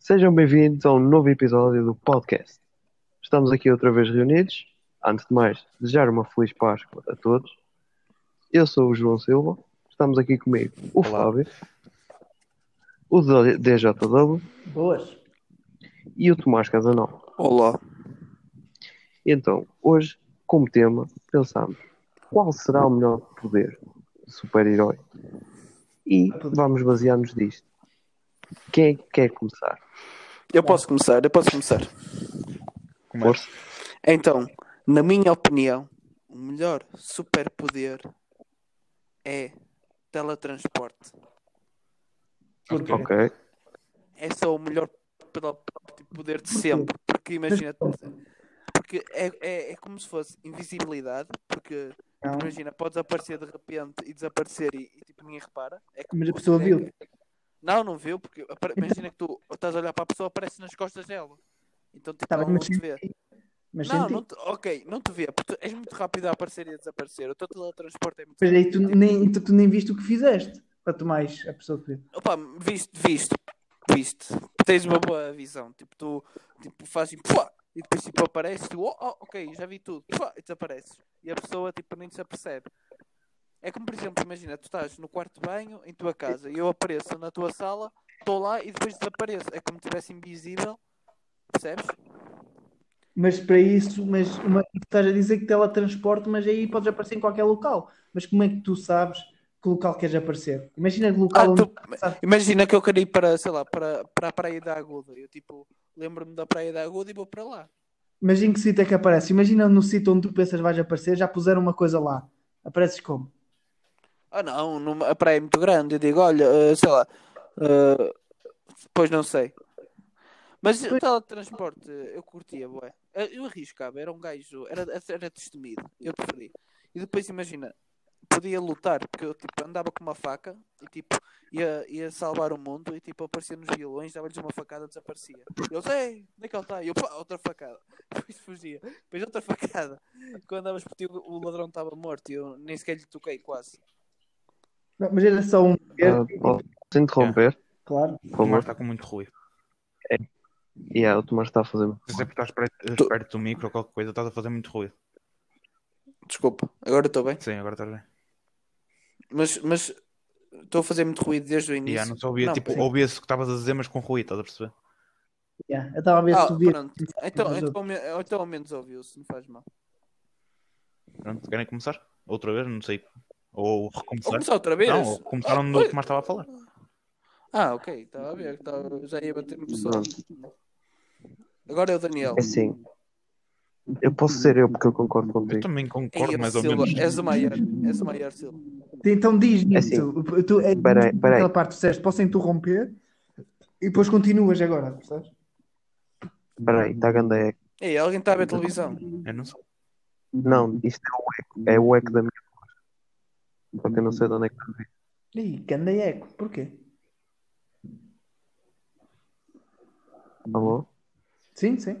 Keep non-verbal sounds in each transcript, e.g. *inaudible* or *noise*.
Sejam bem-vindos a um novo episódio do podcast. Estamos aqui outra vez reunidos. Antes de mais, desejar uma feliz Páscoa a todos. Eu sou o João Silva. Estamos aqui comigo o Olá. Fábio, o DJW Boas. e o Tomás Casanova. Olá. Então, hoje, como tema, pensamos qual será o melhor poder de super-herói? E vamos basear-nos disto. Quem é que quer começar? Eu posso começar, eu posso começar. Força. Então, na minha opinião, o melhor superpoder é teletransporte. Porquê? Ok. É só o melhor poder de sempre. Porque imagina. Porque é, é, é como se fosse invisibilidade. Porque Não, imagina, podes aparecer de repente e desaparecer e, e, tipo ninguém repara. É que mas a pessoa viu. É- Não, não viu, porque imagina que tu estás a olhar para a pessoa aparece nas costas dela. Então tipo, Tá bem, ela não mas te vê. Mas Não, senti. não te- ok, não te vê, porque és muito rápido a aparecer e a desaparecer. O teu teletransporte é muito Mas aí rápido. tu nem, tu, tu nem viste o que fizeste. Para tu mais a pessoa que vê. Opa, viste, viste, viste. Tens uma boa visão. Tipo, tu tipo, fazes assim, pua, e depois tipo, aparece, tu, oh, oh, ok, já vi tudo, pua, e desapareces. E a pessoa tipo, nem se apercebe. É como, por exemplo, imagina, tu estás no quarto de banho em tua casa e eu apareço na tua sala, estou lá e depois desapareço. É como se estivesse invisível, percebes? Mas para isso, mas uma, tu estás a dizer que teletransporte, mas aí podes aparecer em qualquer local. Mas como é que tu sabes que local queres aparecer? Imagina que local Ah, tu- Imagina que eu queria ir para, sei lá, para, para a Praia da Aguda. Eu tipo, lembro-me da Praia da Aguda e vou para lá. Mas em que sítio é que aparece? Imagina no sítio onde tu pensas vais aparecer, já puseram uma coisa lá. Apareces como? Ah não, numa, a praia é muito grande. Eu digo, olha, eh, sei lá, eh, pois não sei. Mas o teletransporte eu curtia. Eh, Eu arriscava, era um gajo, era, era destemido, eu preferi. E depois imagina, podia lutar, porque eu tipo, andava com uma faca e tipo, ia, ia salvar o mundo e tipo, aparecia nos violões, dava-lhes uma facada, desaparecia. E eles, ei, onde é que ele está? E eu, pá, outra facada. *laughs* Depois fugia. Depois outra facada. Quando andavas por ti, o o ladrão estava morto e eu nem sequer lhe toquei quase. Não, mas era só um. Ah, posso interromper, Claro. por O? Tomás está com muito ruído. Yeah, o Tomás está a fazer. Se sempre estás perto, perto do micro ou qualquer coisa, estás a fazer muito ruído. Desculpa, agora estou bem. Sim, agora estás bem. Mas, mas estou a fazer muito ruído desde o início. já não se ouvia, Não, tipo, ouvia-se o que estavas a dizer, mas com ruído, estás a perceber? Yeah. Eu estava a ver Ah, se tu vias. pronto. Então, então, então ao menos ouviu-se, não faz mal. Pronto, querem começar? Outra vez? Não sei. Ou Ou recomeçar? começar outra vez? Não, ou começar onde Ah, o Tomás estava a falar. Ah, ok, estava a ver, estava- já ia bater no pessoal. Agora é o Daniel. É assim. Eu posso ser eu porque eu concordo Eu contigo. também Ei, concordo, mais ou Silva, menos. és o maior, és o maior, Silva. Então diz É assim. nisso. Tu, é, Peraí, peraí. Aquela parte que disseste, posso interromper e depois continuas agora, percebes? Espera aí, está grande eco. Ei, alguém está a ver televisão? Eu não sei. Não, isto é o eco. É o eco da minha voz. Porque eu não sei de onde é que está a vir. Ih, ganda eco. Porquê? Alô? Sim, sim.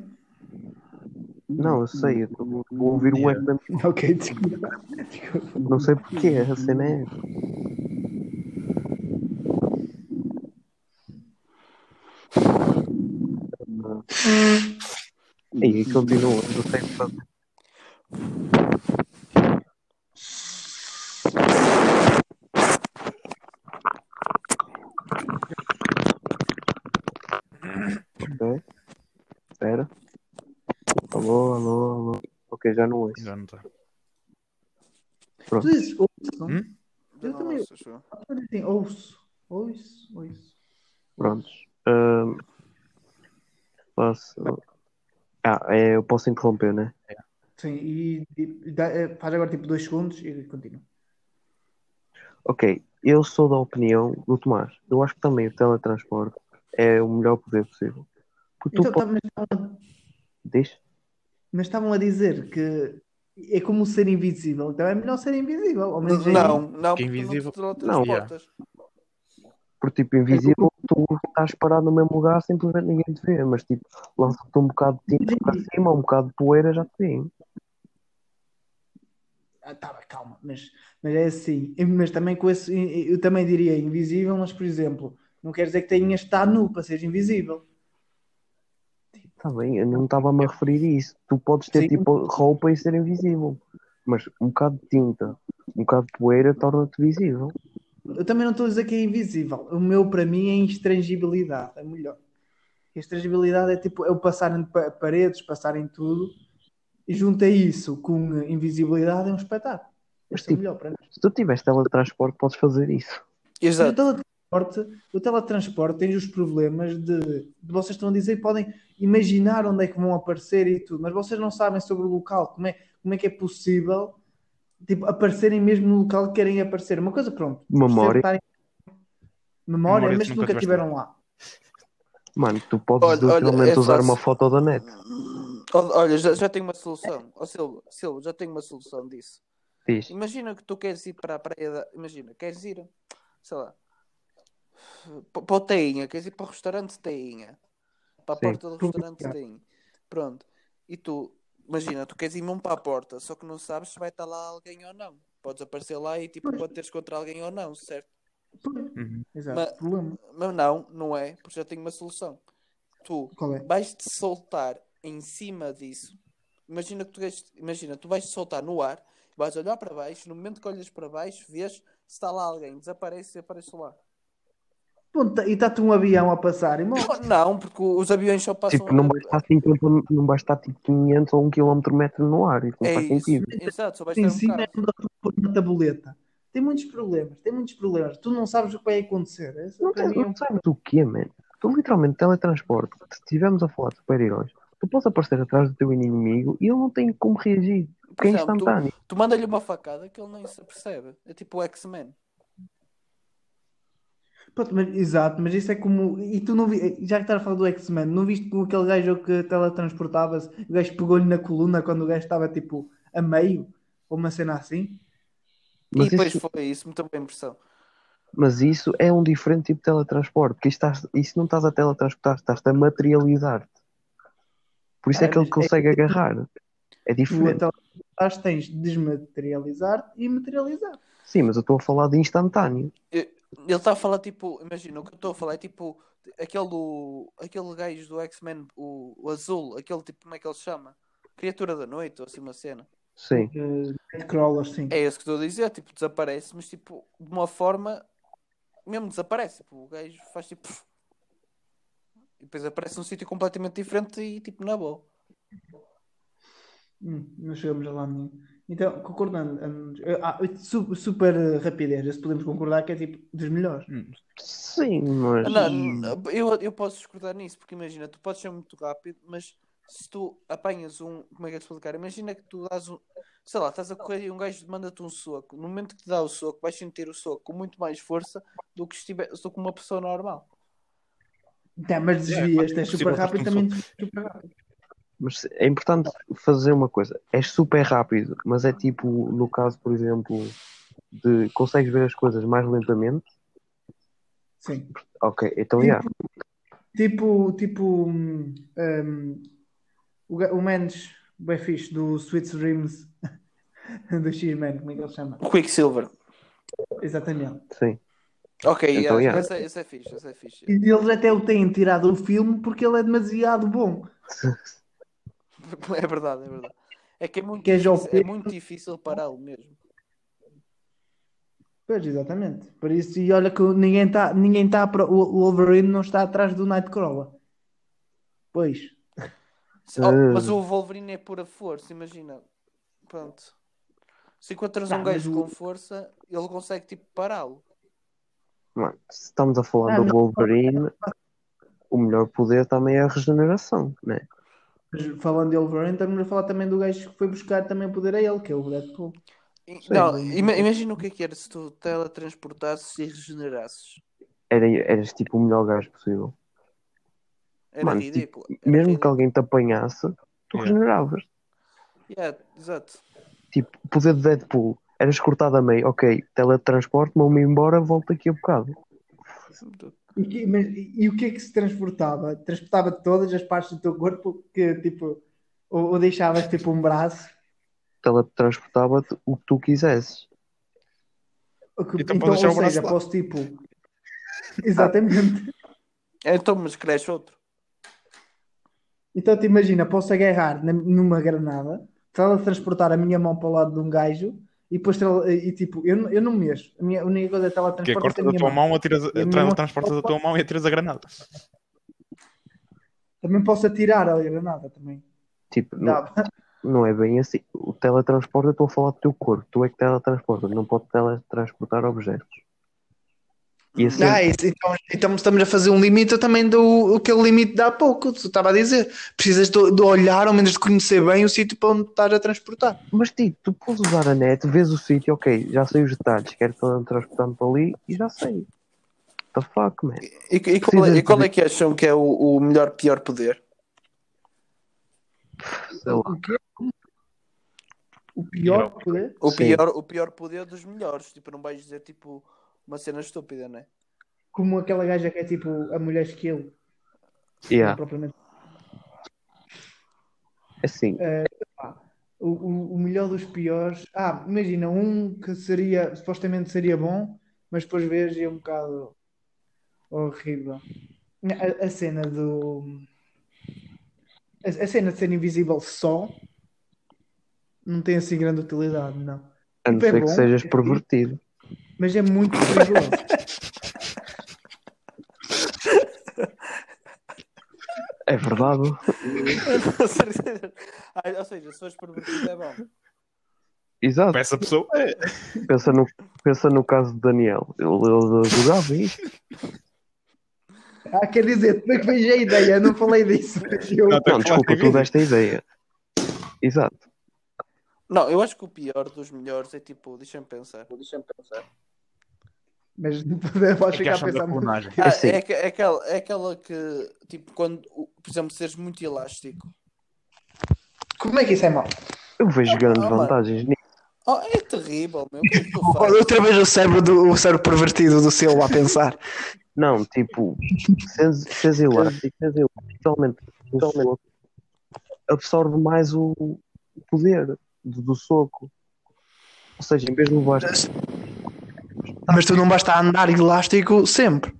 Não, eu sei. Eu estou a ouvir o eco da minha *laughs* Ok, desculpa. Desculpa. Não sei porquê. A cena é. E aí *laughs* continua. Não sei o que fazer. Ok. Espera. Alô, alô, já não ouço. Já não está. Tu dizes ouço? Hum? Eu também-. Eu digo assim, ouço. Ouço, ouço. Prontos. Ahm, posso. Ah, é, eu posso interromper, né? Sim, e, e dá- eh, faz agora tipo dois segundos e continua. Ok, eu sou da opinião do Tomás. Eu acho que também o teletransporte é o melhor poder possível. Porque tu Então, tá, podes. Diz? Mas estavam a dizer que é como ser invisível. Então é melhor ser invisível. Ao menos aí- Não, não, Que porque invisível. não te. Porque, tipo, invisível, tu estás parado no mesmo lugar, simplesmente ninguém te vê. Mas, tipo, lança-te um bocado de tinta para cima, um bocado de poeira, já te vêem. Ah, tá, calma, mas, mas é assim. Mas também com esse, eu também diria invisível, mas por exemplo, não quer dizer que tenhas de estar nu para seres invisível. Está bem, eu não estava-me a referir a isso. Tu podes ter Sim. tipo roupa e ser invisível. Mas um bocado de tinta, um bocado de poeira torna-te visível. Eu também não estou a dizer que é invisível. O meu, para mim, é intrangibilidade. É melhor. Intrangibilidade é tipo eu passar em pa- paredes, passar em tudo. E junto a isso com invisibilidade é um espetáculo. É o tipo, melhor para mim. Se tu tiveres teletransporte, podes fazer isso. Exato. Teletransporte, o teletransporte tem os problemas de, de vocês estão a dizer podem imaginar onde é que vão aparecer e tudo, mas vocês não sabem sobre o local, como é, como é que é possível tipo, aparecerem mesmo no local que querem aparecer. Uma coisa, pronto. Memória. estarem- Memória, Memória mas nunca nunca estiveram lá. Mano, tu podes Olha, olha, literalmente é usar fácil. uma foto da net. Olha, olha, já, já tenho uma solução. Ó Silva, Silva, já tenho uma solução disso. Diz. Imagina que tu queres ir para a praia da... Imagina, queres ir, sei lá, para o Teinha, queres ir para o restaurante Teinha. Para a Sim. porta do restaurante Teinha. Pronto. E tu, imagina, tu queres ir mesmo para a porta, só que não sabes se vai estar lá alguém ou não. Podes aparecer lá e tipo bateres contra alguém ou não, certo? Uhum. Exato. Mas-. Mas não, não é, porque já tenho uma solução. Tu é? vais-te soltar em cima disso. Imagina que tu vais, imagina, tu vais te soltar no ar, vais olhar para baixo, no momento que olhas para baixo, vês se está lá alguém, desaparece e aparece lá. Ponto, e está-te um avião a passar e morre. Não, porque os aviões só passam. Tipo, não vai estar 50, não vai estar tipo 500 ou 1 km metro no ar. Isso não É faz isso, sentido. exato, só vais em ter um é na tabuleta. Tem muitos problemas, tem muitos problemas. Tu não sabes o que vai acontecer. Esse, Não, tens- é não sabes o que mano. Tu literalmente teletransporte. Se estivermos a falar de super-heróis, tu podes aparecer atrás do teu inimigo e ele não tem como reagir. Porque é instantâneo. Tu manda-lhe uma facada que ele nem se percebe. É tipo o X-Men. Pronto, mas- exato, mas isso é como. E tu não vi... Já que estás a falar do X-Men, não viste com aquele gajo que teletransportava-se, o gajo pegou-lhe na coluna quando o gajo estava tipo a meio, ou uma cena assim? Mas e depois isso- foi isso, me também impressão. Mas isso é um diferente tipo de teletransporte. Porque isto, estás, isso não estás a teletransportar, estás a materializar-te. Por isso é, É, que ele mas é- consegue agarrar. É Tu diferente. teletransportares tens de desmaterializar e materializar. Sim, mas eu estou a falar de instantâneo. Ele está a falar tipo, imagina, o que eu estou a falar é tipo aquele, do- aquele gajo do X-Men, o, o azul, aquele tipo, como é que ele se chama? Criatura da noite, ou assim uma cena. Sim. Uh, crawlers, sim. É isso que estou a dizer, tipo, desaparece, mas tipo, de uma forma, mesmo desaparece, tipo, o gajo faz tipo. E depois aparece num sítio completamente diferente e tipo, na boa. Hum, não chegamos a lá nenhum. Então, concordando, hum, ah, su- super rapidez, se podemos concordar que é tipo dos melhores. Sim, mas. Não, não, eu, eu posso discordar nisso, porque imagina, tu podes ser muito rápido, mas se tu apanhas um. Como é que é de explicar? Imagina que tu dás um. Sei lá, estás a correr e um gajo manda-te um soco. No momento que te dá o soco, vais sentir o soco com muito mais força do que se estiver, do que uma pessoa normal. Tá, mas desvias, é és super rápido, um também super rápido. Mas é importante fazer uma coisa. É super rápido, mas é tipo, no caso, por exemplo, de consegues ver as coisas mais lentamente. Sim. Ok, então já. Tipo, tipo hum, hum, o, Mendes, bem fixe, do Sweet Dreams *laughs* do X-Men, como é que ele se chama? Quicksilver. Exatamente. Sim. Ok, Então, yeah, yeah. esse, é, esse é fixe, esse é fixe. E eles até o têm tirado o filme porque ele é demasiado bom. *laughs* *laughs* É verdade, é verdade. É que é muito, Que é difícil, é muito difícil pará-lo mesmo. Pois, exatamente. Por isso, e olha que ninguém está, ninguém tá, pro- o Wolverine não está atrás do Nightcrawler. Pois. Oh, mas o Wolverine é pura força, imagina. Pronto. Se encontras Não, um gajo com força, ele consegue tipo pará-lo. Mano, se estamos a falar Ah, do não. Wolverine, o melhor poder também é a regeneração, né? Mas falando de Wolverine, estamos a falar também do gajo que foi buscar também o poder a ele, que é o Deadpool. Não, ima- imagina o que é que era se tu teletransportasses e regenerasses. Era, eras tipo o melhor gajo possível. Era Mano, ridículo. Era Mesmo que ridículo. alguém te apanhasse, tu Yeah. regeneravas. Yeah, exato. Tipo, o poder de Deadpool, eras cortado a meio, ok, teletransporte, vou-me embora, volto aqui a bocado. E, que- mas- e- e o que é que se transportava? Transportava todas as partes do teu corpo que tipo, ou, ou deixavas tipo um braço? Teletransportava-te o que tu quisesses. Que- Então então, ou o braço seja, lá. posso tipo. Exatamente. Então, mas cresce outro. Então te imagina, posso agarrar numa granada, teletransportar a minha mão para o lado de um gajo e depois e tipo, eu, não- eu não mexo. A minha a única coisa é Que é, teletransportar corta a da minha tua mão. mão, atiras, E a minha mão- transportas a tua mão e atiras a granada. Também posso atirar a granada também. Tipo, não, não é bem assim. O teletransporte, eu estou a falar do teu corpo. Tu é que teletransportas, não pode teletransportar objetos. E assim, Ah, isso, então, então estamos a fazer um limite também do aquele limite de há pouco, tu estava a dizer. Precisas de, de olhar, ao menos de conhecer bem o sítio para onde estás a transportar. mas tipo, tu podes usar a net, vês o sítio, ok, já sei os detalhes, quero teletransportar-me para ali e já sei. The fuck, man. E, e qual, é, e qual é que acham que é o, o melhor, pior poder? Sei lá. O pior poder? O Sim. pior, o pior poder dos melhores. Tipo, não vais dizer tipo uma cena estúpida, né? Como aquela gaja que é tipo a mulher. Não Yeah, propriamente. assim, O, o, o melhor dos piores. Ah, imagina, um que seria, supostamente seria bom, mas depois vês e é um bocado horrível. A, a cena do. A, a cena de ser invisível só não tem assim grande utilidade, não. a não tipo, é ser que bom, sejas é pervertido. Mas é muito perigoso. É verdade. Ou seja, se fores pervertido é bom. Exato. Para essa pessoa, é. Pensa no, pensa no caso de Daniel. Ele, ele jogava isto. ah, quer dizer, como é que vejo a ideia? Eu não falei disso. Eu- Não, Não, desculpa, tu deste a ideia. Exato. Não, eu acho que o pior dos melhores é tipo, deixa-me pensar. Deixa-me pensar. Mas *laughs* não podemos É chegar a pensar muito. Ah, Assim. é, aque- é aquela, é aquela que, tipo, quando, por exemplo, seres muito elástico. Como é que isso é mau? Eu vejo grandes Ah, mano. vantagens nisso. Oh, é terrível, meu. É *laughs* fazes? Outra vez o cérebro, do, o cérebro pervertido do Silva a pensar. *laughs* Não, tipo, sens elástico, sens elástico, totalmente, totalmente absorve mais o o poder do, do soco. Ou seja, em vez de levar Mas tu não basta andar elástico sempre.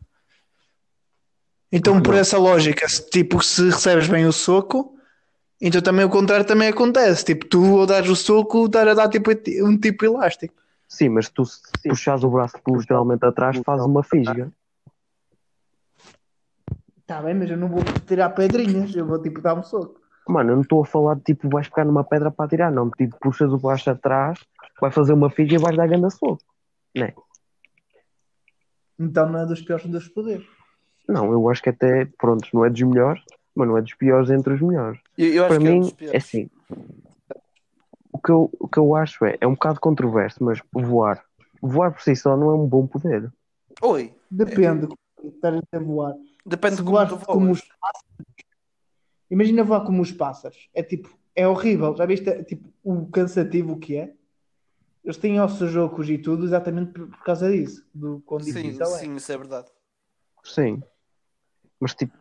Então, por essa lógica, se, tipo, se recebes bem o soco, então também o contrário também acontece. Tipo, tu ao dares o soco, dar a dar tipo, um tipo elástico. Sim, mas tu se puxares o braço literalmente atrás, fazes uma fisga. Está bem, mas eu não vou tirar pedrinhas, eu vou tipo dar um soco. Mano, eu não estou a falar de tipo, vais pegar numa pedra para atirar, não. Tipo, puxas o braço atrás, vai fazer uma fisga e vais dar grande soco. Então não é dos piores dos poderes. Não, eu acho que até, pronto, não é dos melhores, mas não é dos piores entre os melhores. Eu, eu acho Para que é um mim, é piores. assim. O que, eu, o que eu acho é, é um bocado controverso, mas voar. Voar por si só não é um bom poder. Oi, Depende de estás a voar. depende Se de como voar tu como os pássaros. Imagina voar como os pássaros. É tipo, é horrível. Já viste é, tipo, o cansativo que é? Eles têm ossos ocos e tudo exatamente por, por causa disso. Do quão Sim, é. sim, isso é verdade. Sim. Mas tipo,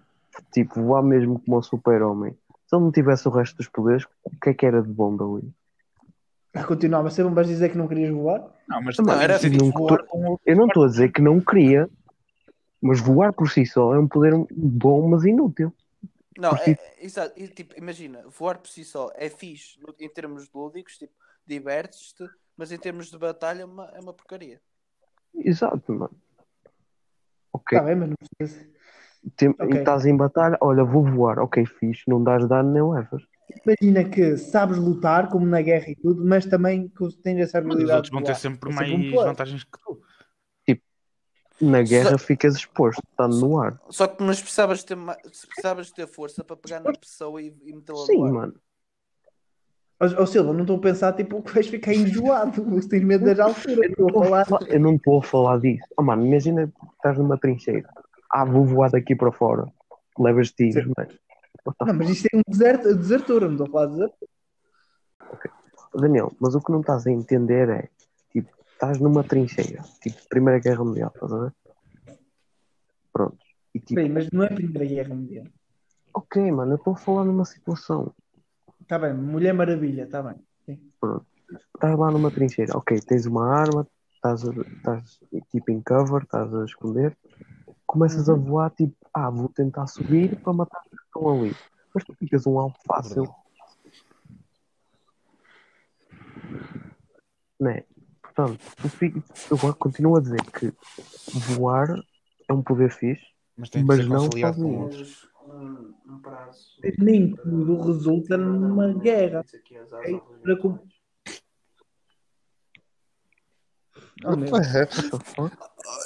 tipo voar mesmo como um super-homem. Se ele não tivesse o resto dos poderes, o que é que era de bom dali? Ah, Continuava a ser, vais dizer que não querias voar? Não, mas Não, era assim, não- voar com o- Eu não estou a dizer que não queria, mas voar por si só é um poder bom, mas inútil. Não, é, é, exato. E, tipo, imagina, voar por si só é fixe em termos lúdicos, tipo, divertes-te, mas em termos de batalha é uma, é uma porcaria. Exato, mano. Ok, Está bem, mas não precisa. tem- ok. estás em batalha, olha, vou voar, ok, fixe, não dás dano nem levas. Imagina que sabes lutar, como na guerra e tudo, mas também que tens essa Mas os habilidade. outros vão ter sempre É mais sempre um vantagens que tu. Na guerra ficas exposto, estando no ar. Só que mas precisavas ter, precisavas ter força para pegar na pessoa e, e metê-la Sim, no ar. mano. Ó ó, Silva, não estou a pensar tipo que vais ficar enjoado, *laughs* se tens medo das alturas. Estou a falar. Eu não estou a falar disso. Oh, mano, imagina que estás numa trincheira. Ah, vou voar daqui para fora. Levas tiros, mas. Não, mas isto é um deserto, desertura, não estou a falar de deserto. Daniel, mas o que não estás a entender é, tipo, estás numa trincheira, tipo, Primeira Guerra Mundial, estás a ver? Pronto. E tipo, Bem, mas não é a Primeira Guerra Mundial. ok, mano, eu estou a falar numa situação. Está bem, Mulher Maravilha, está bem. Sim. Estás lá numa trincheira, ok, tens uma arma, estás, estás tipo em cover, estás a esconder, começas a voar, tipo, ah, vou tentar subir para matar os que estão ali. Mas tu ficas um alvo fácil, não é? Portanto, eu agora continuo a dizer que voar é um poder fixe, Mas Mas não conciliado com outros. Prazo. Nem tudo resulta numa guerra. É para com- Oh, meu. What the fuck?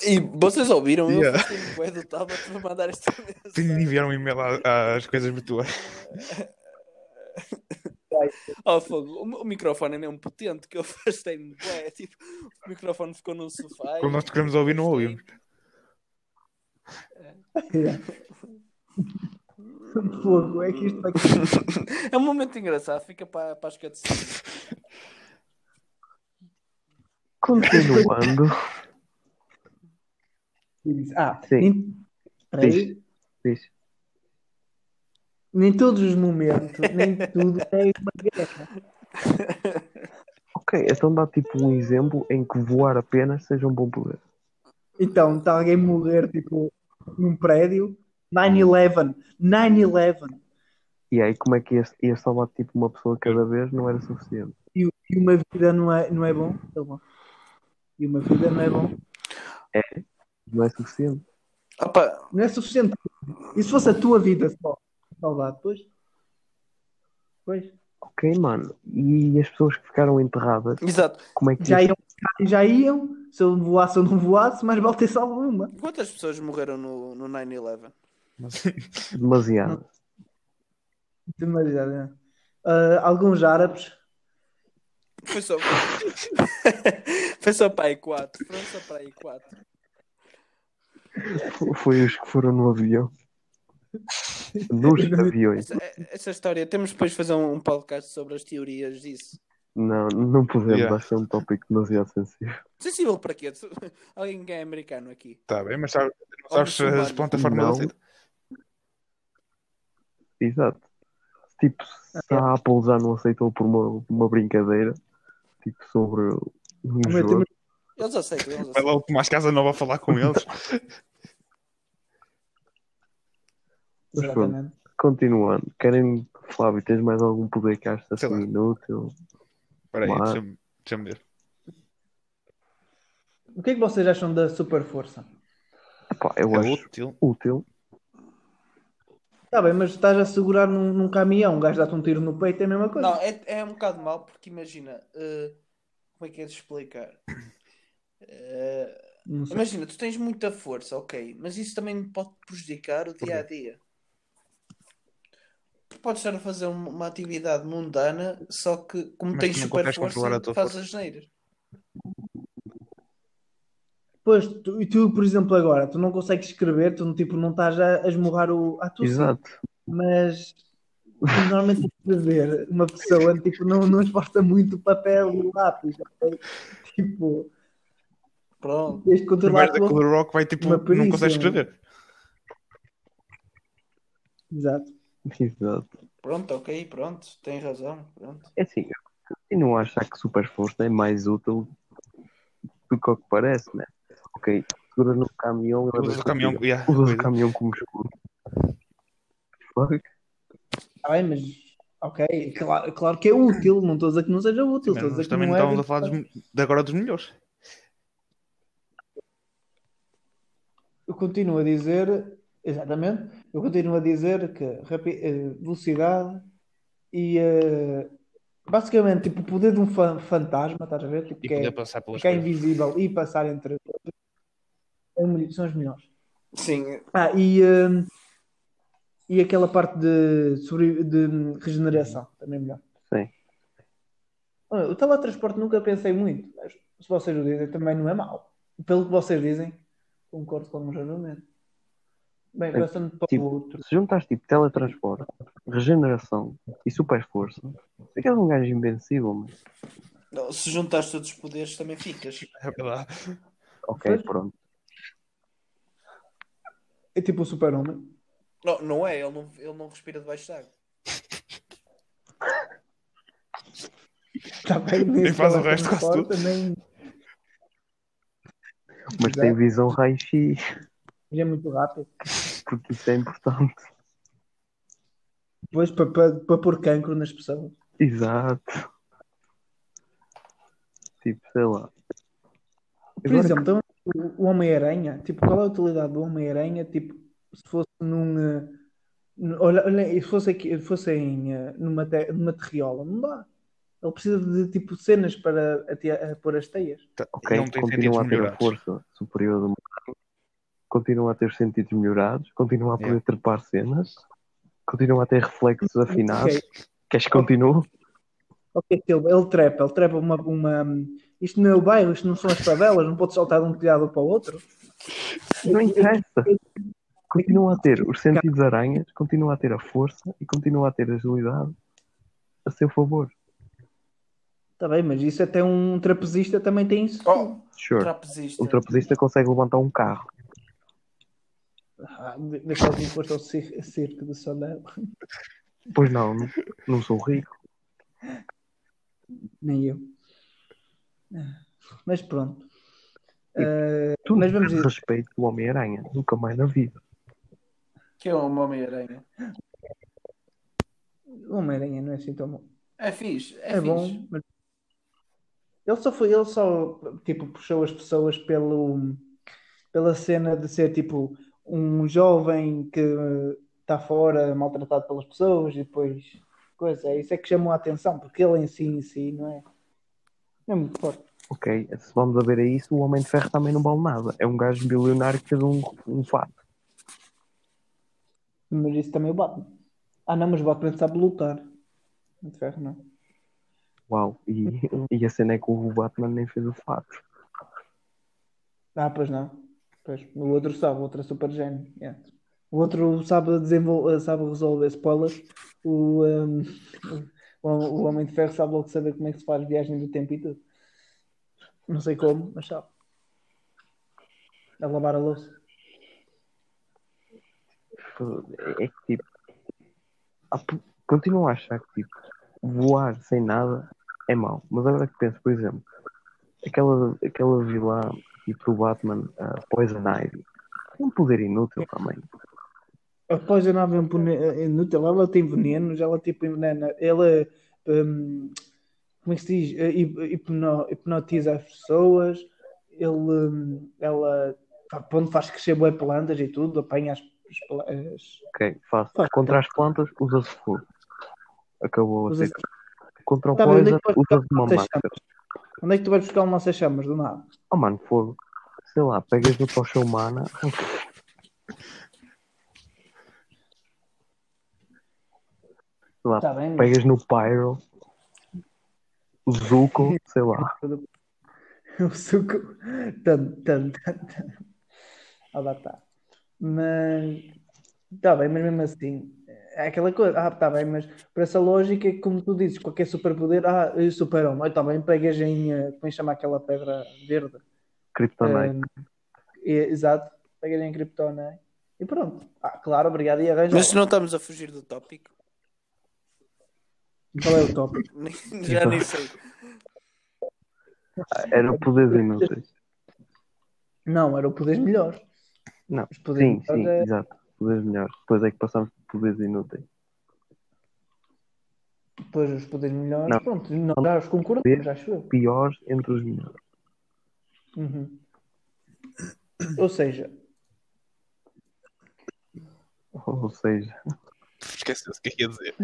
E vocês ouviram? Yeah. Eu do tablet para mandar esta Tenho de mensagem. enviar um e-mail às coisas virtuais. *laughs* Oh, fogo. O, o microfone é mesmo potente que eu afastei-me. bué. Tipo, o microfone ficou num sofá. Quando nós queremos ouvir, não ouvimos. *laughs* *laughs* Fogo, é que isto vai. *laughs* É um momento engraçado, fica para, para as cutscenes. Continuando, Ah, Sim. diz. nem todos os momentos, nem tudo é uma guerra. Ok, então dá tipo um exemplo em que voar apenas seja um bom poder. Então, está alguém morrer tipo num prédio, 9-11, 9-11, E aí como é que ia, salvar tipo uma pessoa cada vez não era suficiente. e, e uma vida não é, não é bom? Tá bom. E uma vida não é bom? Não é suficiente. Opa, Não é suficiente. E se fosse a tua vida só? Salvar depois? Pois. Ok, mano. E as pessoas que ficaram enterradas, exato. como é que Já ia- iam, já iam. Se eu voasse ou não voasse, mas vale ter salvo uma. Quantas pessoas morreram no, no 9-11? *laughs* demasiado? Demasiado, é. Ah, alguns árabes. Foi só. *laughs* Foi só para aí 4. Foram só para aí 4. Foi os que foram no avião. Nos *laughs* aviões. Essa, essa história, temos depois de fazer um, podcast sobre as teorias disso. Não, não podemos, Yeah. vai ser um tópico demasiado sensível. Sensível para quê? Alguém que é americano aqui. Tá bem, mas sabes, sabes as plataformas Não. Exato. Tipo, se a Apple já não aceitou por uma, uma brincadeira, tipo, sobre um Meu, jogo. Eles aceitam, eles Vai aceitam. lá o Tomás Casa Nova a falar com eles. Mas pronto. Continuando, querem, Flávio, tens mais algum poder que achas assim inútil? Espera aí, Mas- deixa-me deixa-me ver. O que é que vocês acham da super força? Epá, eu É acho útil. útil. Está bem, mas estás a segurar num, num caminhão, um gajo dá-te um tiro no peito, é a mesma coisa. Não, é, é um bocado mau porque imagina. eh, como é que é de explicar? Sei. imagina, tu tens muita força, ok, mas isso também pode prejudicar o dia a dia. Tu podes estar a fazer um- uma atividade mundana, só que como Mas tens super força, fazes as neiras. Pois, tu, e tu, por exemplo, agora, tu não consegues escrever, tu tipo, não estás a, a esmurrar o. Ah, tu sim, Exato. mas normalmente escrever uma pessoa tipo, não, não esforça muito o papel e o lápis? Tipo, Pronto. O controlar a Rock vai tipo, uma não consegue é? escrever. Exato. Exato. Pronto, ok, pronto, tem razão. Pronto. É assim, eu continuo a achar que super força é mais útil do que o que parece, né? Ok, seguras no caminhão e Usas o caminhão. yeah, coisa. o caminhão como escudo. Fuck. Está bem, mas. Ok, claro, claro que é útil, não estou a dizer que não seja útil, estou a Mas dizer que também não não é. estamos a falar dos, de agora dos melhores. Eu continuo a dizer, exatamente, eu continuo a dizer que rapi- eh, velocidade e eh, basicamente tipo o poder de um fa- fantasma, estás a ver? Tipo, E que é, poder passar pelas que é invisível e passar entre é são os melhores. Sim, Ah, e, eh, e aquela parte de, sobre, de regeneração também é melhor. Sim. Olha, O teletransporte nunca pensei muito, mas se vocês o dizem também não é mau. Pelo que vocês dizem, concordo com o argumento. Bem, É, passando para o tipo, outro. Se juntas tipo teletransporte, regeneração e super força, ficas um gajo invencível, mano. Não, se juntares todos os poderes também ficas. É verdade. Ok, Pois. pronto. É tipo o super-homem. Não, não é, ele não, ele não respira debaixo de água. Tá bem, Nem faz o resto quase teletransporta, nem... Mas tem visão raio-x, mas é muito rápido. porque isso é importante. Pois, para, para, para pôr cancro nas pessoas. Exato. Tipo, sei lá. Por Agora exemplo, então, o Homem-Aranha, tipo, qual é a utilidade do Homem-Aranha, tipo, se fosse num. eh, Olha, olha, se fosse, aqui, fosse em, eh, numa, te- numa terriola, não dá. Ele precisa de tipo cenas para a pôr as teias. Tá- Ok, não tem continua a ter a melhorados. força superior do mundo, continua a ter os sentidos melhorados, continua a poder Yeah. trepar cenas, continua a ter reflexos afinados. Ok, Queres que continue? ok, ele, ele trepa, ele trepa uma, uma. Isto não é o bairro, isto não são as favelas, não pode saltar de um telhado para o outro. Não interessa. Continua a ter os sentidos aranhas, continua a ter a força e continua a ter a agilidade a seu favor. Está bem, mas isso até um trapezista também tem isso. Oh, Sure. trapezista. Um trapezista consegue levantar um carro. Ah, de- Deixa eu imposto ao cir- circo de Soleil. Pois não, não, não sou rico. Nem eu. Mas pronto. Eh, Tu Mas vamos dizer- respeito do Homem-Aranha, nunca mais na vida. Que é um Homem-Aranha. o Homem-Aranha não é assim tão bom. É fixe. É, É, fixe. bom, mas ele só foi, ele só tipo puxou as pessoas pelo pela cena de ser tipo um jovem que está fora, maltratado pelas pessoas e depois coisa, é isso é que chamou a atenção, porque ele em si em si não é, é muito forte. Ok, se vamos a ver a isso, o Homem de Ferro também não vale nada. É um gajo bilionário que fez um, um fato. Mas isso também é o Batman. Ah não, mas o Batman sabe lutar. Muito ferro, não. Uau, e, e a cena é que o Batman nem fez o fato. Ah, pois não. Pois, o outro sabe, o outro é super gênio. yeah. O outro sabe, desenvol... sabe resolver spoilers. O, um, o, Homem de Ferro sabe logo saber como é que se faz viagem do tempo e tudo. Não sei como, mas sabe. A lavar a louça. É que tipo. p- Continuo a achar que tipo, voar sem nada é mau. Mas agora que penso, por exemplo, aquela, aquela vilã tipo do Batman, a Poison Ivy, é um poder inútil também. Após a nave inútil, ela tem venenos, ela tipo envenena. Ela. hum, como é que se diz? Eh, hip- hipno- hipnotiza as pessoas. Ele, hum, ela fa- quando faz crescer boas plantas e tudo, apanha as, as Ok, fácil. Faz. Contra as plantas, usa-se fogo. Acabou a Usa-se- ser. Contra o Tá é vais usa-se uma máscara. Onde é que tu vais buscar um lança-chamas do nada? Oh mano, fogo. Sei lá, pegas no tocha humana. Lá, Está bem, mas pegas no Pyro. O Zuko, sei lá. *laughs* o suco. Tan, tan, tan, tan. Ah, lá está. Mas. Está bem, mas mesmo assim. É aquela coisa. Ah, está bem, mas por essa lógica, como tu dizes, qualquer superpoder. Ah, eu super-homem. Também pegas em. Como é que chama aquela pedra verde? Kryptonite. É, exato. Pegas em Kryptonite. E pronto. Ah, claro, obrigado. E arranja. Mas não estamos a fugir do tópico. Qual é o tópico? *laughs* Nem- Já nem sei. Era poderes inúteis. Não, era o poderes melhor. Não, Os poderes sim, sim, melhores é- exato. Poderes melhores. Depois é que passamos por poderes inúteis. Depois os poderes melhores. Não. Pronto, não, já os concordamos, acho eu. Piores entre os melhores. Uhum. Ou seja, Ou seja, Esquece-se o que é que ia dizer.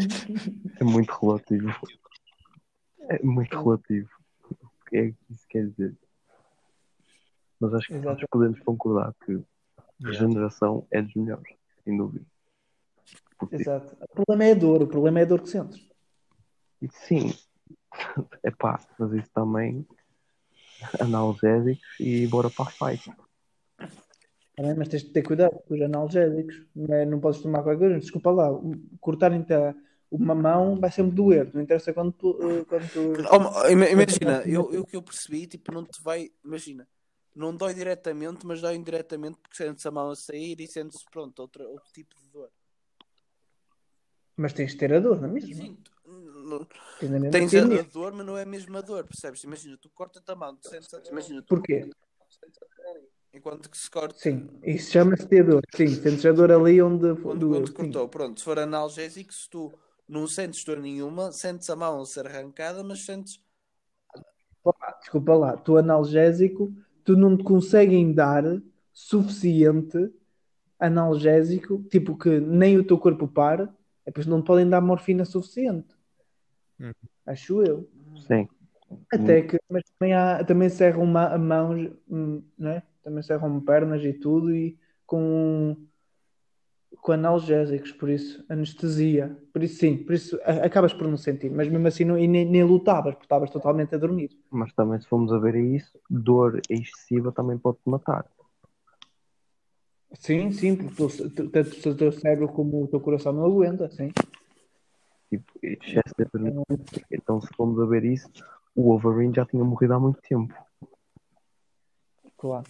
é muito relativo. É muito relativo. O que é que isso quer dizer? Mas acho que Exato. todos podemos concordar que regeneração é dos melhores, sem dúvida. Porque, exato. O problema é a dor, o problema é a dor que sentes. sim, *laughs* é pá, mas isso também analgésicos e bora para a fight. Tá? Mas tens de ter cuidado com os analgésicos. Não, é- não podes tomar qualquer coisa. Desculpa lá, cortarem-te a- uma mão vai sempre doer. Não interessa quando tu. eh, Quando tu... Oh, ima- imagina, eu, eu que eu percebi, tipo, não te vai. Imagina, não dói diretamente, mas dói indiretamente porque sentes a mão a sair e sentes, pronto, outro, outro tipo de dor. Mas tens de ter a dor, não é mesmo? Sim, tu- não- Tens, a tens a, a dor, mas não é a mesma dor, percebes? Imagina, tu cortas a mão, tu sentes, imagina, tu Porquê? Enquanto que se corte. Sim, isso chama-se ter dor. Sim, sentes a dor ali onde, Onde, onde sim. cortou. Pronto, se for analgésico, se tu não sentes dor nenhuma, sentes a mão a ser arrancada, mas sentes. Desculpa lá, tu analgésico, tu não te conseguem dar suficiente analgésico, tipo que nem o teu corpo para, é pois não te podem dar morfina suficiente. Hum. Acho eu. Sim. Até que, mas também, há, também serram ma- mãos, hum, não é? Também serram pernas e tudo e com, com analgésicos, por isso, anestesia. Por isso, sim, por isso a- acabas por não sentir, mas mesmo assim não, e nem, nem lutavas, porque estavas totalmente a dormir. Mas também, se formos a ver isso, dor excessiva também pode-te matar. Sim, sim, porque tanto o teu cérebro como o teu coração não aguenta, sim. Tipo, excesso de adrenalina. Então, se formos a ver isso, o Wolverine já tinha morrido há muito tempo. Claro.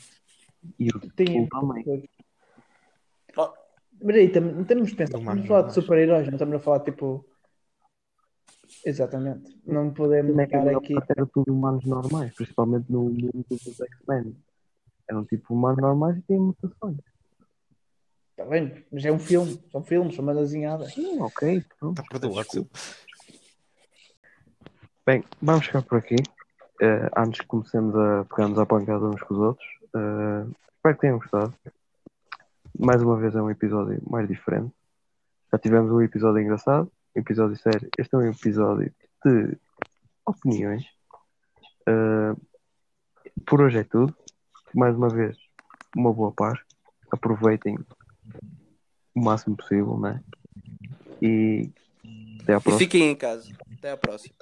E o Tem- também. Oh, Mas aí tam- temos de pensar, Humanos estamos a falar de super-heróis, não estamos a falar tipo. Exatamente. Não podemos estar Naquela aqui. época era tudo humanos normais, principalmente no mundo dos X-Men. Eram tipo humanos normais e têm mutações. Está Tá bem, mas é um filme, são filmes, são uma desenhada. Sim, ok. Pronto. Está perdoado. Bem, vamos ficar por aqui. Eh, antes que comecemos a pegarmos à pancada uns com os outros. Eh, espero que tenham gostado. Mais uma vez é um episódio mais diferente. Já tivemos um episódio engraçado, um episódio sério. Este é um episódio de opiniões. Eh, por hoje é tudo. Mais uma vez, uma boa paz. Aproveitem o máximo possível, né? E até à E próxima. fiquem em casa. Até à próxima.